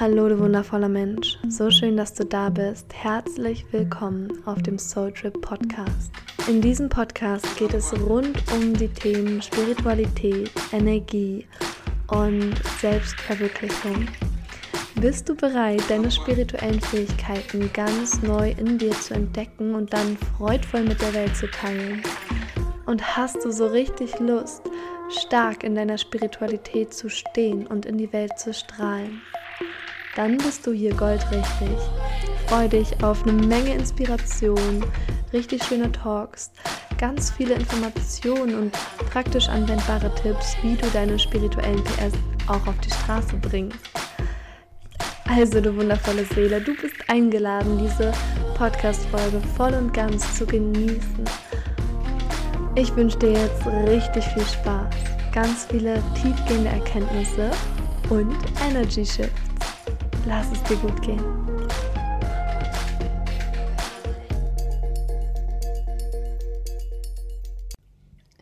Hallo, du wundervoller Mensch. So schön, dass du da bist. Herzlich willkommen auf dem Soul Trip Podcast. In diesem Podcast geht es rund um die Themen Spiritualität, Energie und Selbstverwirklichung. Bist du bereit, deine spirituellen Fähigkeiten ganz neu in dir zu entdecken und dann freudvoll mit der Welt zu teilen? Und hast du so richtig Lust, stark in deiner Spiritualität zu stehen und in die Welt zu strahlen? Dann bist du hier goldrichtig. Freue dich auf eine Menge Inspiration, richtig schöne Talks, ganz viele Informationen und praktisch anwendbare Tipps, wie du deine spirituellen PS auch auf die Straße bringst. Also, du wundervolle Seele, du bist eingeladen, diese Podcast-Folge voll und ganz zu genießen. Ich wünsche dir jetzt richtig viel Spaß, ganz viele tiefgehende Erkenntnisse und Energy Shifts. Lass es dir gut gehen.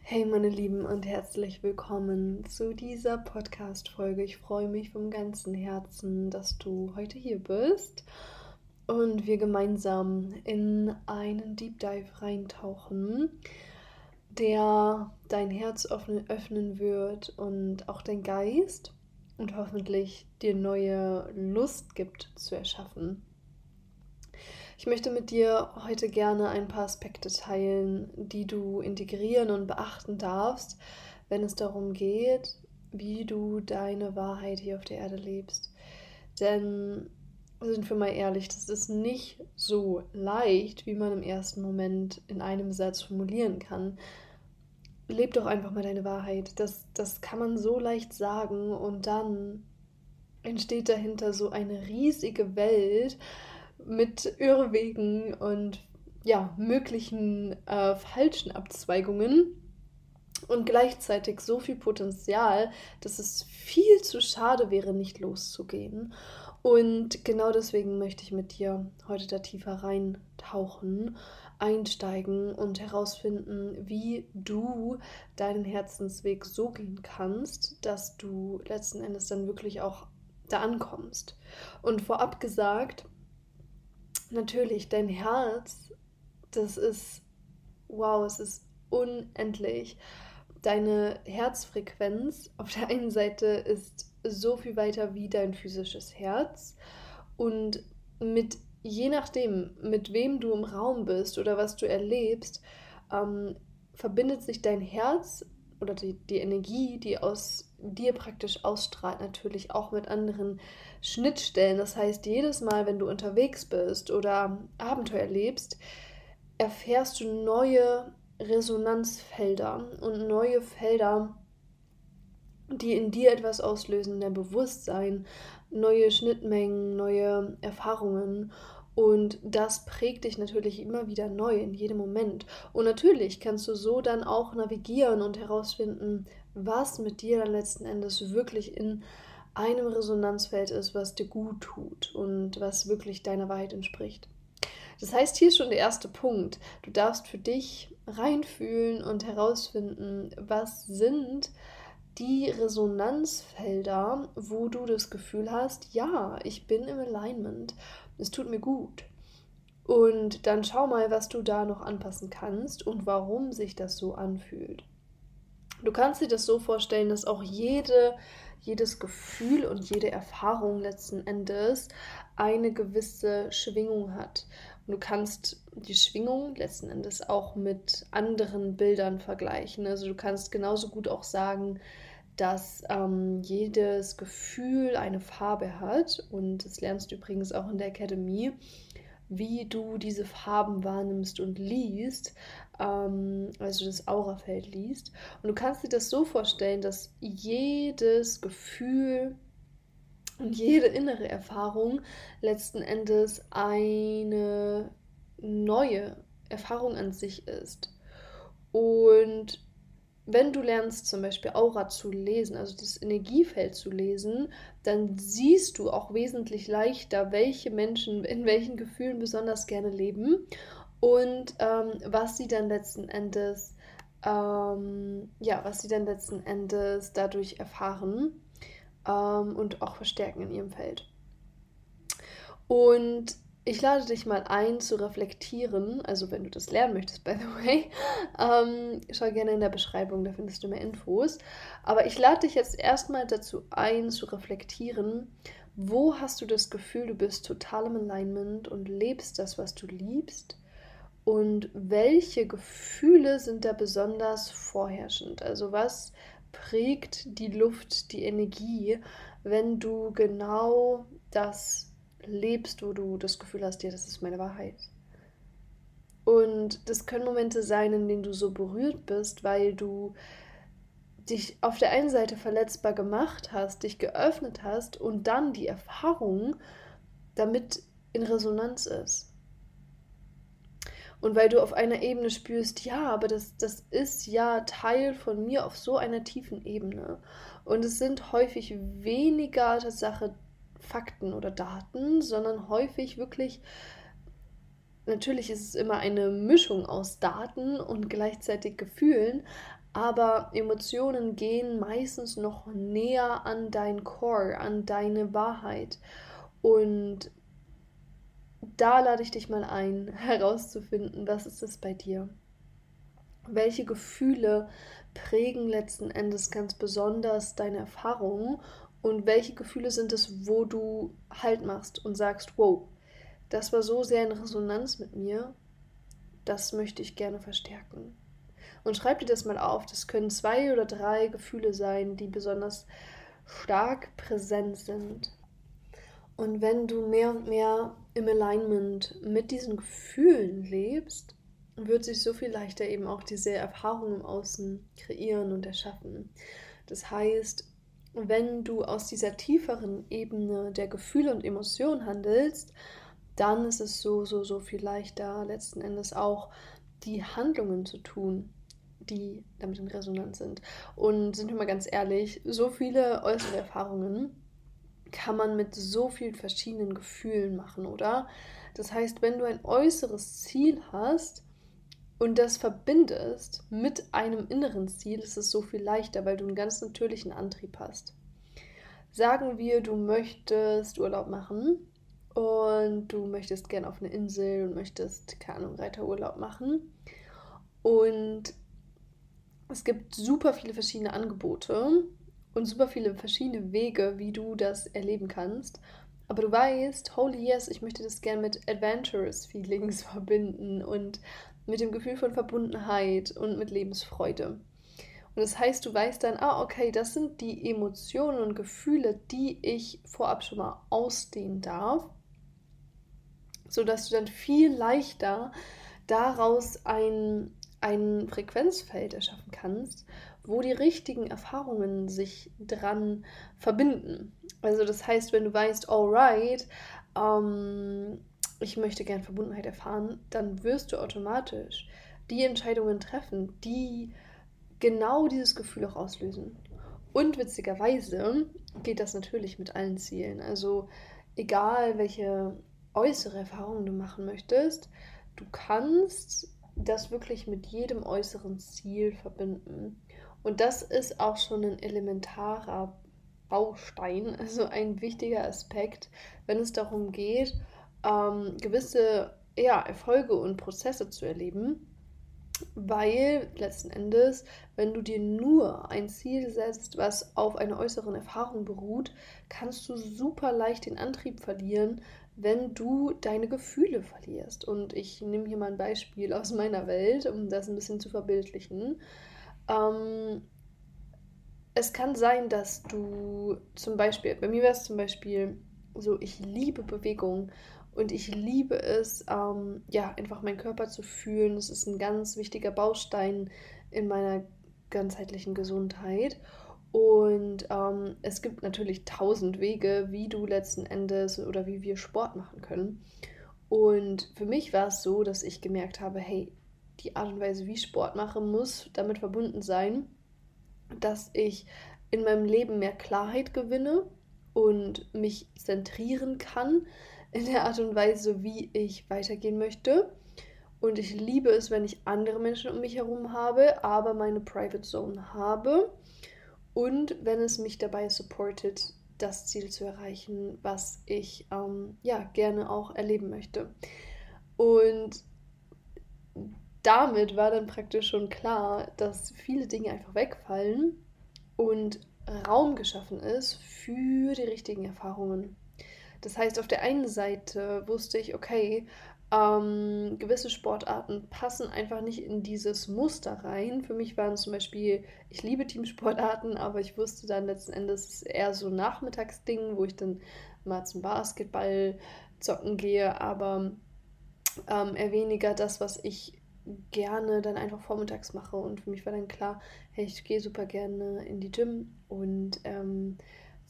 Hey meine Lieben und herzlich willkommen zu dieser Podcast-Folge. Ich freue mich vom ganzen Herzen, dass du heute hier bist und wir gemeinsam in einen Deep Dive reintauchen, der dein Herz öffnen wird und auch dein Geist und hoffentlich dir neue Lust gibt zu erschaffen. Ich möchte mit dir heute gerne ein paar Aspekte teilen, die du integrieren und beachten darfst, wenn es darum geht, wie du deine Wahrheit hier auf der Erde lebst. Denn sind wir mal ehrlich, das ist nicht so leicht, wie man im ersten Moment in einem Satz formulieren kann leb doch einfach mal deine Wahrheit. Das, das kann man so leicht sagen und dann entsteht dahinter so eine riesige Welt mit Irrwegen und ja, möglichen äh, falschen Abzweigungen und gleichzeitig so viel Potenzial, dass es viel zu schade wäre, nicht loszugehen. Und genau deswegen möchte ich mit dir heute da tiefer reintauchen einsteigen und herausfinden, wie du deinen Herzensweg so gehen kannst, dass du letzten Endes dann wirklich auch da ankommst. Und vorab gesagt, natürlich, dein Herz, das ist, wow, es ist unendlich. Deine Herzfrequenz auf der einen Seite ist so viel weiter wie dein physisches Herz und mit je nachdem, mit wem du im Raum bist oder was du erlebst, ähm, verbindet sich dein Herz oder die, die Energie, die aus dir praktisch ausstrahlt, natürlich auch mit anderen Schnittstellen. Das heißt, jedes Mal, wenn du unterwegs bist oder Abenteuer erlebst, erfährst du neue Resonanzfelder und neue Felder, die in dir etwas auslösen, dein Bewusstsein, neue Schnittmengen, neue Erfahrungen. Und das prägt dich natürlich immer wieder neu in jedem Moment. Und natürlich kannst du so dann auch navigieren und herausfinden, was mit dir dann letzten Endes wirklich in einem Resonanzfeld ist, was dir gut tut und was wirklich deiner Wahrheit entspricht. Das heißt, hier ist schon der erste Punkt. Du darfst für dich reinfühlen und herausfinden, was sind die Resonanzfelder, wo du das Gefühl hast, ja, ich bin im Alignment, es tut mir gut. Und dann schau mal, was du da noch anpassen kannst und warum sich das so anfühlt. Du kannst dir das so vorstellen, dass auch jede, jedes Gefühl und jede Erfahrung letzten Endes eine gewisse Schwingung hat. Und du kannst die Schwingung letzten Endes auch mit anderen Bildern vergleichen. Also du kannst genauso gut auch sagen, dass ähm, jedes Gefühl eine Farbe hat und das lernst du übrigens auch in der Academy, wie du diese Farben wahrnimmst und liest, ähm, also das Aurafeld liest. Und du kannst dir das so vorstellen, dass jedes Gefühl und jede innere Erfahrung letzten Endes eine neue Erfahrung an sich ist. Und wenn du lernst, zum Beispiel Aura zu lesen, also das Energiefeld zu lesen, dann siehst du auch wesentlich leichter, welche Menschen in welchen Gefühlen besonders gerne leben und ähm, was sie dann letzten Endes, ähm, ja, was sie dann letzten Endes dadurch erfahren ähm, und auch verstärken in ihrem Feld. Und ich lade dich mal ein zu reflektieren, also wenn du das lernen möchtest, by the way, ähm, schau gerne in der Beschreibung, da findest du mehr Infos. Aber ich lade dich jetzt erstmal dazu ein, zu reflektieren, wo hast du das Gefühl, du bist total im Alignment und lebst das, was du liebst? Und welche Gefühle sind da besonders vorherrschend? Also was prägt die Luft, die Energie, wenn du genau das lebst, wo du das Gefühl hast, ja, das ist meine Wahrheit. Und das können Momente sein, in denen du so berührt bist, weil du dich auf der einen Seite verletzbar gemacht hast, dich geöffnet hast und dann die Erfahrung damit in Resonanz ist. Und weil du auf einer Ebene spürst, ja, aber das, das ist ja Teil von mir auf so einer tiefen Ebene. Und es sind häufig weniger Tatsache Fakten oder Daten, sondern häufig wirklich, natürlich ist es immer eine Mischung aus Daten und gleichzeitig Gefühlen, aber Emotionen gehen meistens noch näher an dein Core, an deine Wahrheit. Und da lade ich dich mal ein, herauszufinden, was ist es bei dir? Welche Gefühle prägen letzten Endes ganz besonders deine Erfahrungen und welche Gefühle sind es, wo du Halt machst und sagst, wow, das war so sehr in Resonanz mit mir, das möchte ich gerne verstärken. Und schreib dir das mal auf. Das können zwei oder drei Gefühle sein, die besonders stark präsent sind. Und wenn du mehr und mehr im Alignment mit diesen Gefühlen lebst, wird sich so viel leichter eben auch diese Erfahrung im Außen kreieren und erschaffen. Das heißt, wenn du aus dieser tieferen Ebene der Gefühle und Emotionen handelst, dann ist es so, so, so viel leichter, letzten Endes auch die Handlungen zu tun, die damit in Resonanz sind. Und sind wir mal ganz ehrlich, so viele äußere Erfahrungen kann man mit so vielen verschiedenen Gefühlen machen, oder? Das heißt, wenn du ein äußeres Ziel hast, und das verbindest mit einem inneren Ziel, ist es so viel leichter, weil du einen ganz natürlichen Antrieb hast. Sagen wir, du möchtest Urlaub machen und du möchtest gerne auf eine Insel und möchtest, keine Ahnung, Reiterurlaub machen. Und es gibt super viele verschiedene Angebote und super viele verschiedene Wege, wie du das erleben kannst. Aber du weißt, holy yes, ich möchte das gerne mit adventurous Feelings verbinden und mit dem Gefühl von Verbundenheit und mit Lebensfreude. Und das heißt, du weißt dann, ah, okay, das sind die Emotionen und Gefühle, die ich vorab schon mal ausdehnen darf, sodass du dann viel leichter daraus ein, ein Frequenzfeld erschaffen kannst, wo die richtigen Erfahrungen sich dran verbinden. Also das heißt, wenn du weißt, alright, ähm, ich möchte gern Verbundenheit erfahren, dann wirst du automatisch die Entscheidungen treffen, die genau dieses Gefühl auch auslösen. Und witzigerweise geht das natürlich mit allen Zielen. Also egal, welche äußere Erfahrung du machen möchtest, du kannst das wirklich mit jedem äußeren Ziel verbinden. Und das ist auch schon ein elementarer Baustein, also ein wichtiger Aspekt, wenn es darum geht, ähm, gewisse ja, Erfolge und Prozesse zu erleben, weil letzten Endes, wenn du dir nur ein Ziel setzt, was auf einer äußeren Erfahrung beruht, kannst du super leicht den Antrieb verlieren, wenn du deine Gefühle verlierst. Und ich nehme hier mal ein Beispiel aus meiner Welt, um das ein bisschen zu verbildlichen. Ähm, es kann sein, dass du zum Beispiel, bei mir wäre es zum Beispiel so, ich liebe Bewegung und ich liebe es, ähm, ja, einfach meinen Körper zu fühlen. Das ist ein ganz wichtiger Baustein in meiner ganzheitlichen Gesundheit. Und ähm, es gibt natürlich tausend Wege, wie du letzten Endes oder wie wir Sport machen können. Und für mich war es so, dass ich gemerkt habe, hey, die Art und Weise, wie ich Sport mache, muss damit verbunden sein, dass ich in meinem Leben mehr Klarheit gewinne und mich zentrieren kann, in der Art und Weise, wie ich weitergehen möchte. Und ich liebe es, wenn ich andere Menschen um mich herum habe, aber meine Private Zone habe. Und wenn es mich dabei supportet, das Ziel zu erreichen, was ich ähm, ja gerne auch erleben möchte. Und damit war dann praktisch schon klar, dass viele Dinge einfach wegfallen und Raum geschaffen ist für die richtigen Erfahrungen. Das heißt, auf der einen Seite wusste ich, okay, ähm, gewisse Sportarten passen einfach nicht in dieses Muster rein. Für mich waren zum Beispiel, ich liebe Teamsportarten, aber ich wusste dann letzten Endes eher so Nachmittagsding, wo ich dann mal zum Basketball zocken gehe, aber ähm, eher weniger das, was ich gerne dann einfach vormittags mache. Und für mich war dann klar, hey, ich gehe super gerne in die Gym und ähm,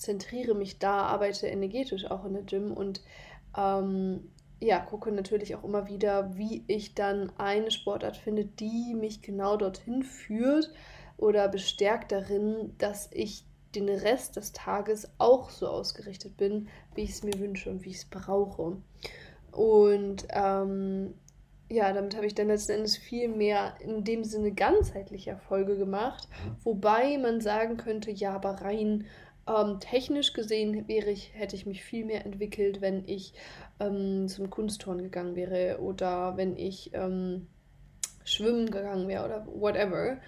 zentriere mich da, arbeite energetisch auch in der Gym und ähm, ja, gucke natürlich auch immer wieder, wie ich dann eine Sportart finde, die mich genau dorthin führt oder bestärkt darin, dass ich den Rest des Tages auch so ausgerichtet bin, wie ich es mir wünsche und wie ich es brauche. Und ähm, ja, damit habe ich dann letzten Endes viel mehr in dem Sinne ganzheitliche Erfolge gemacht, wobei man sagen könnte, ja, aber rein ähm, technisch gesehen wäre ich, hätte ich mich viel mehr entwickelt, wenn ich ähm, zum Kunstturnen gegangen wäre oder wenn ich ähm, schwimmen gegangen wäre oder whatever.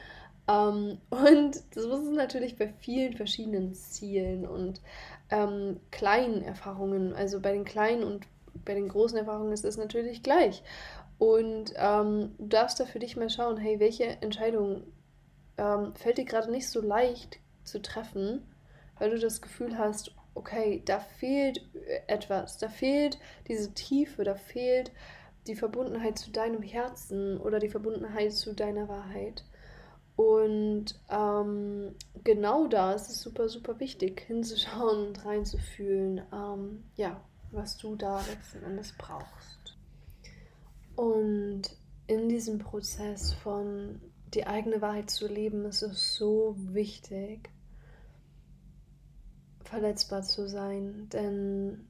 Ähm, und das ist natürlich bei vielen verschiedenen Zielen und ähm, kleinen Erfahrungen. Also bei den kleinen und bei den großen Erfahrungen ist es natürlich gleich. Und ähm, du darfst da für dich mal schauen, hey, welche Entscheidung fällt dir gerade nicht so leicht zu treffen weil du das Gefühl hast, okay, da fehlt etwas, da fehlt diese Tiefe, da fehlt die Verbundenheit zu deinem Herzen oder die Verbundenheit zu deiner Wahrheit. Und ähm, genau da ist es super, super wichtig, hinzuschauen und reinzufühlen, ähm, ja, was du da letzten Endes brauchst. Und in diesem Prozess von die eigene Wahrheit zu leben, ist es so wichtig, verletzbar zu sein. Denn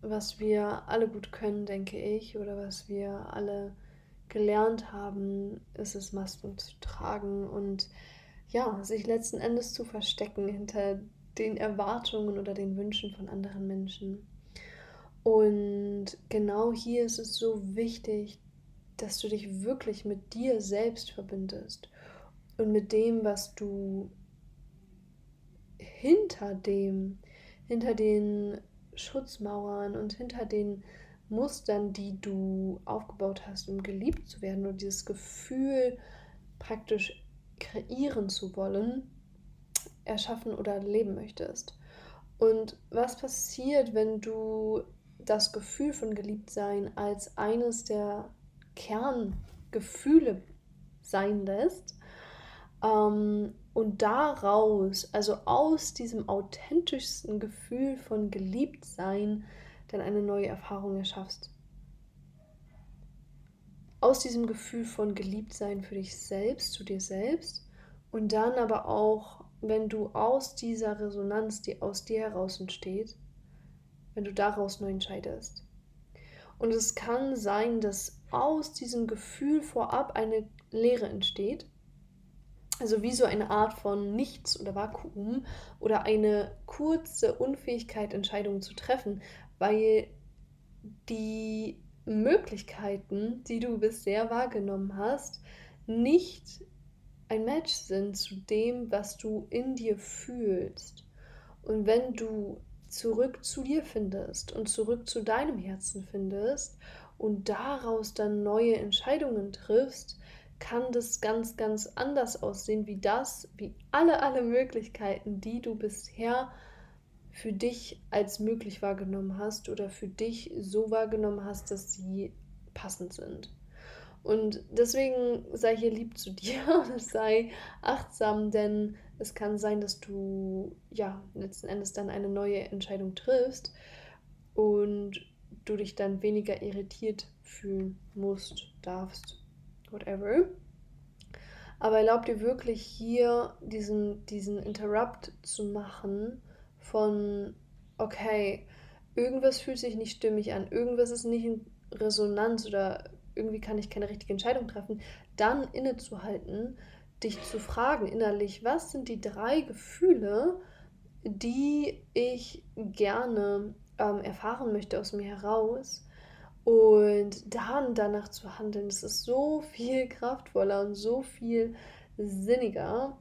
was wir alle gut können, denke ich, oder was wir alle gelernt haben, ist es, Masken zu tragen und ja, sich letzten Endes zu verstecken hinter den Erwartungen oder den Wünschen von anderen Menschen. Und genau hier ist es so wichtig, dass du dich wirklich mit dir selbst verbindest und mit dem, was du hinter dem, hinter den Schutzmauern und hinter den Mustern, die du aufgebaut hast, um geliebt zu werden und dieses Gefühl praktisch kreieren zu wollen, erschaffen oder leben möchtest. Und was passiert, wenn du das Gefühl von Geliebtsein als eines der Kerngefühle sein lässt ähm, und daraus, also aus diesem authentischsten Gefühl von Geliebtsein, dann eine neue Erfahrung erschaffst. Aus diesem Gefühl von Geliebtsein für dich selbst, zu dir selbst und dann aber auch, wenn du aus dieser Resonanz, die aus dir heraus entsteht, wenn du daraus neu entscheidest. Und es kann sein, dass aus diesem Gefühl vorab eine Leere entsteht also wie so eine Art von Nichts oder Vakuum oder eine kurze Unfähigkeit, Entscheidungen zu treffen, weil die Möglichkeiten, die du bisher wahrgenommen hast, nicht ein Match sind zu dem, was du in dir fühlst. Und wenn du zurück zu dir findest und zurück zu deinem Herzen findest und daraus dann neue Entscheidungen triffst, kann das ganz, ganz anders aussehen wie das, wie alle, alle Möglichkeiten, die du bisher für dich als möglich wahrgenommen hast oder für dich so wahrgenommen hast, dass sie passend sind. Und deswegen sei hier lieb zu dir und sei achtsam, denn es kann sein, dass du ja letzten Endes dann eine neue Entscheidung triffst und du dich dann weniger irritiert fühlen musst, darfst whatever. Aber erlaub dir wirklich hier diesen, diesen Interrupt zu machen von, okay, irgendwas fühlt sich nicht stimmig an, irgendwas ist nicht in Resonanz oder irgendwie kann ich keine richtige Entscheidung treffen, dann innezuhalten, dich zu fragen innerlich, was sind die drei Gefühle, die ich gerne ähm, erfahren möchte aus mir heraus. Und dann danach zu handeln, das ist so viel kraftvoller und so viel sinniger.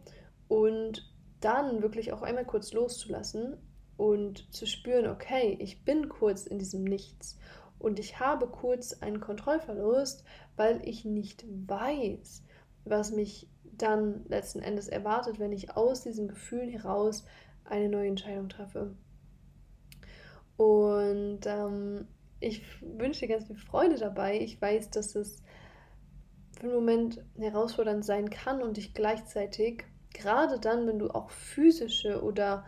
Und dann wirklich auch einmal kurz loszulassen und zu spüren, okay, ich bin kurz in diesem Nichts und ich habe kurz einen Kontrollverlust, weil ich nicht weiß, was mich dann letzten Endes erwartet, wenn ich aus diesen Gefühlen heraus eine neue Entscheidung treffe. Und ähm, ich wünsche dir ganz viel Freude dabei. Ich weiß, dass es für einen Moment herausfordernd sein kann und dich gleichzeitig, gerade dann, wenn du auch physische oder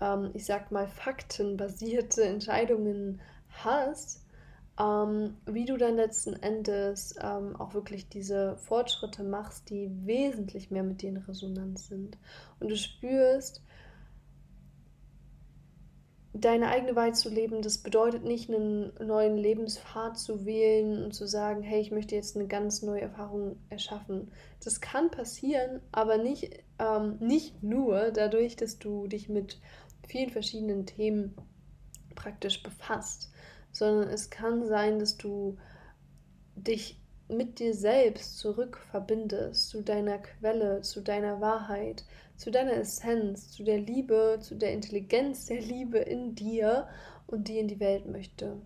ähm, ich sag mal faktenbasierte Entscheidungen hast, ähm, wie du dann letzten Endes ähm, auch wirklich diese Fortschritte machst, die wesentlich mehr mit dir in Resonanz sind. Und du spürst, deine eigene Wahrheit zu leben, das bedeutet nicht, einen neuen Lebenspfad zu wählen und zu sagen, hey, ich möchte jetzt eine ganz neue Erfahrung erschaffen. Das kann passieren, aber nicht, ähm, nicht nur dadurch, dass du dich mit vielen verschiedenen Themen praktisch befasst, sondern es kann sein, dass du dich mit dir selbst zurück verbindest, zu deiner Quelle, zu deiner Wahrheit, zu deiner Essenz, zu der Liebe, zu der Intelligenz der Liebe in dir und die in die Welt möchte.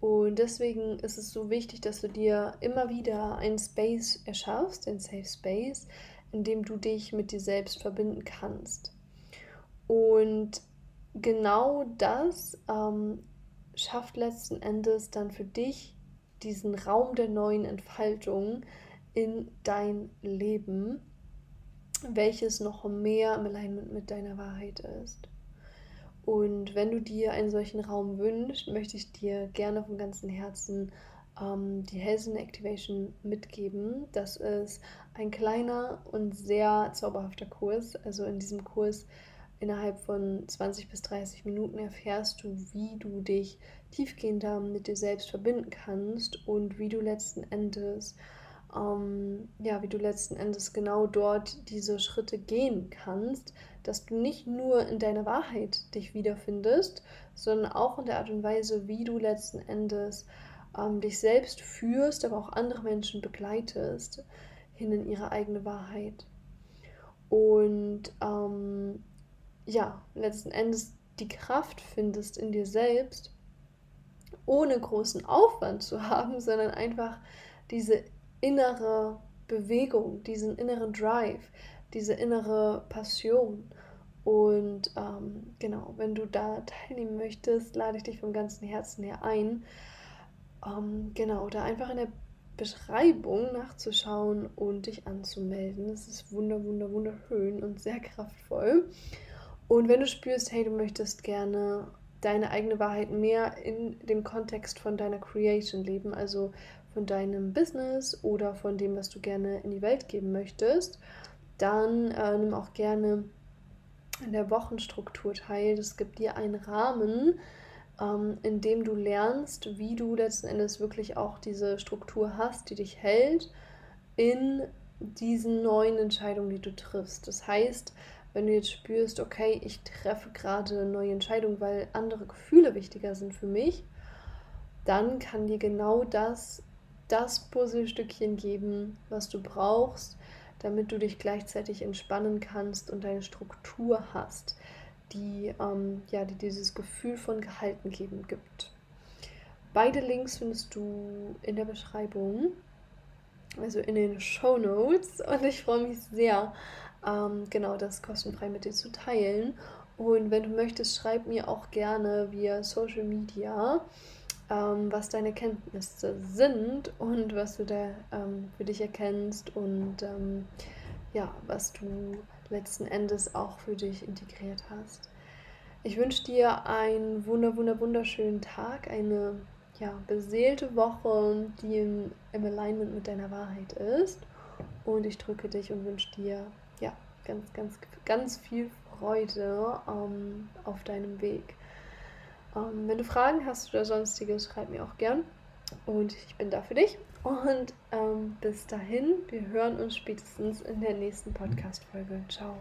Und deswegen ist es so wichtig, dass du dir immer wieder einen Space erschaffst, einen Safe Space, in dem du dich mit dir selbst verbinden kannst. Und genau das ähm, schafft letzten Endes dann für dich diesen Raum der neuen Entfaltung in dein Leben, welches noch mehr im Alignment mit deiner Wahrheit ist. Und wenn du dir einen solchen Raum wünschst, möchte ich dir gerne von ganzem Herzen ähm, die Helsen Activation mitgeben. Das ist ein kleiner und sehr zauberhafter Kurs. Also in diesem Kurs Innerhalb von 20 bis 30 Minuten erfährst du, wie du dich tiefgehender mit dir selbst verbinden kannst und wie du letzten Endes, ähm, ja, wie du letzten Endes genau dort diese Schritte gehen kannst, dass du nicht nur in deiner Wahrheit dich wiederfindest, sondern auch in der Art und Weise, wie du letzten Endes ähm, dich selbst führst, aber auch andere Menschen begleitest hin in ihre eigene Wahrheit. Und ähm, ja, letzten Endes die Kraft findest in dir selbst, ohne großen Aufwand zu haben, sondern einfach diese innere Bewegung, diesen inneren Drive, diese innere Passion. Und ähm, genau, wenn du da teilnehmen möchtest, lade ich dich vom ganzen Herzen her ein. Ähm, genau, da einfach in der Beschreibung nachzuschauen und dich anzumelden. Das ist wunder, wunder, wunderschön und sehr kraftvoll. Und wenn du spürst, hey, du möchtest gerne deine eigene Wahrheit mehr in dem Kontext von deiner Creation leben, also von deinem Business oder von dem, was du gerne in die Welt geben möchtest, dann äh, nimm auch gerne in der Wochenstruktur teil. Das gibt dir einen Rahmen, ähm, in dem du lernst, wie du letzten Endes wirklich auch diese Struktur hast, die dich hält in diesen neuen Entscheidungen, die du triffst. Das heißt, wenn du jetzt spürst, okay, ich treffe gerade eine neue Entscheidung, weil andere Gefühle wichtiger sind für mich, dann kann dir genau das das Puzzlestückchen geben, was du brauchst, damit du dich gleichzeitig entspannen kannst und deine Struktur hast, die, ähm, ja, die dieses Gefühl von Gehalten geben gibt. Beide Links findest du in der Beschreibung, also in den Show Notes. Und ich freue mich sehr, ähm, genau das kostenfrei mit dir zu teilen. Und wenn du möchtest, schreib mir auch gerne via Social Media, ähm, was deine Kenntnisse sind und was du da ähm, für dich erkennst und ähm, ja, was du letzten Endes auch für dich integriert hast. Ich wünsche dir einen wunder, wunder, wunderschönen Tag, eine ja, beseelte Woche, die im, im Alignment mit deiner Wahrheit ist. Und ich drücke dich und wünsche dir ja, ganz, ganz, ganz viel Freude ähm, auf deinem Weg. Ähm, wenn du Fragen hast oder sonstiges, schreib mir auch gern. Und ich bin da für dich. Und ähm, bis dahin, wir hören uns spätestens in der nächsten Podcast-Folge. Ciao.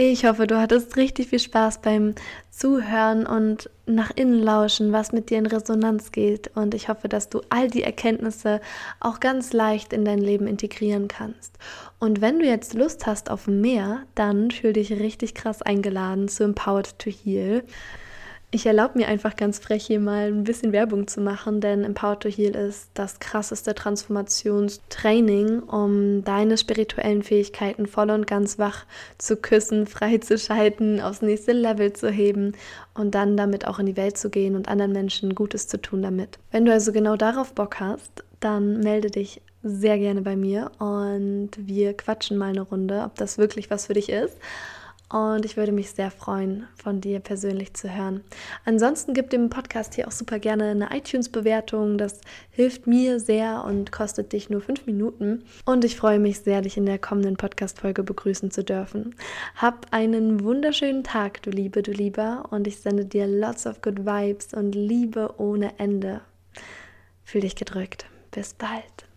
Ich hoffe, du hattest richtig viel Spaß beim Zuhören und nach innen lauschen, was mit dir in Resonanz geht. Und ich hoffe, dass du all die Erkenntnisse auch ganz leicht in dein Leben integrieren kannst. Und wenn du jetzt Lust hast auf mehr, dann fühl dich richtig krass eingeladen zu Empowered to Heal. Ich erlaube mir einfach ganz frech hier mal ein bisschen Werbung zu machen, denn Empower to Heal ist das krasseste Transformationstraining, um deine spirituellen Fähigkeiten voll und ganz wach zu küssen, freizuschalten, aufs nächste Level zu heben und dann damit auch in die Welt zu gehen und anderen Menschen Gutes zu tun damit. Wenn du also genau darauf Bock hast, dann melde dich sehr gerne bei mir und wir quatschen mal eine Runde, ob das wirklich was für dich ist. Und ich würde mich sehr freuen, von dir persönlich zu hören. Ansonsten gib dem Podcast hier auch super gerne eine iTunes-Bewertung. Das hilft mir sehr und kostet dich nur fünf Minuten. Und ich freue mich sehr, dich in der kommenden Podcast-Folge begrüßen zu dürfen. Hab einen wunderschönen Tag, du Liebe, du Lieber. Und ich sende dir lots of good vibes und Liebe ohne Ende. Fühl dich gedrückt. Bis bald.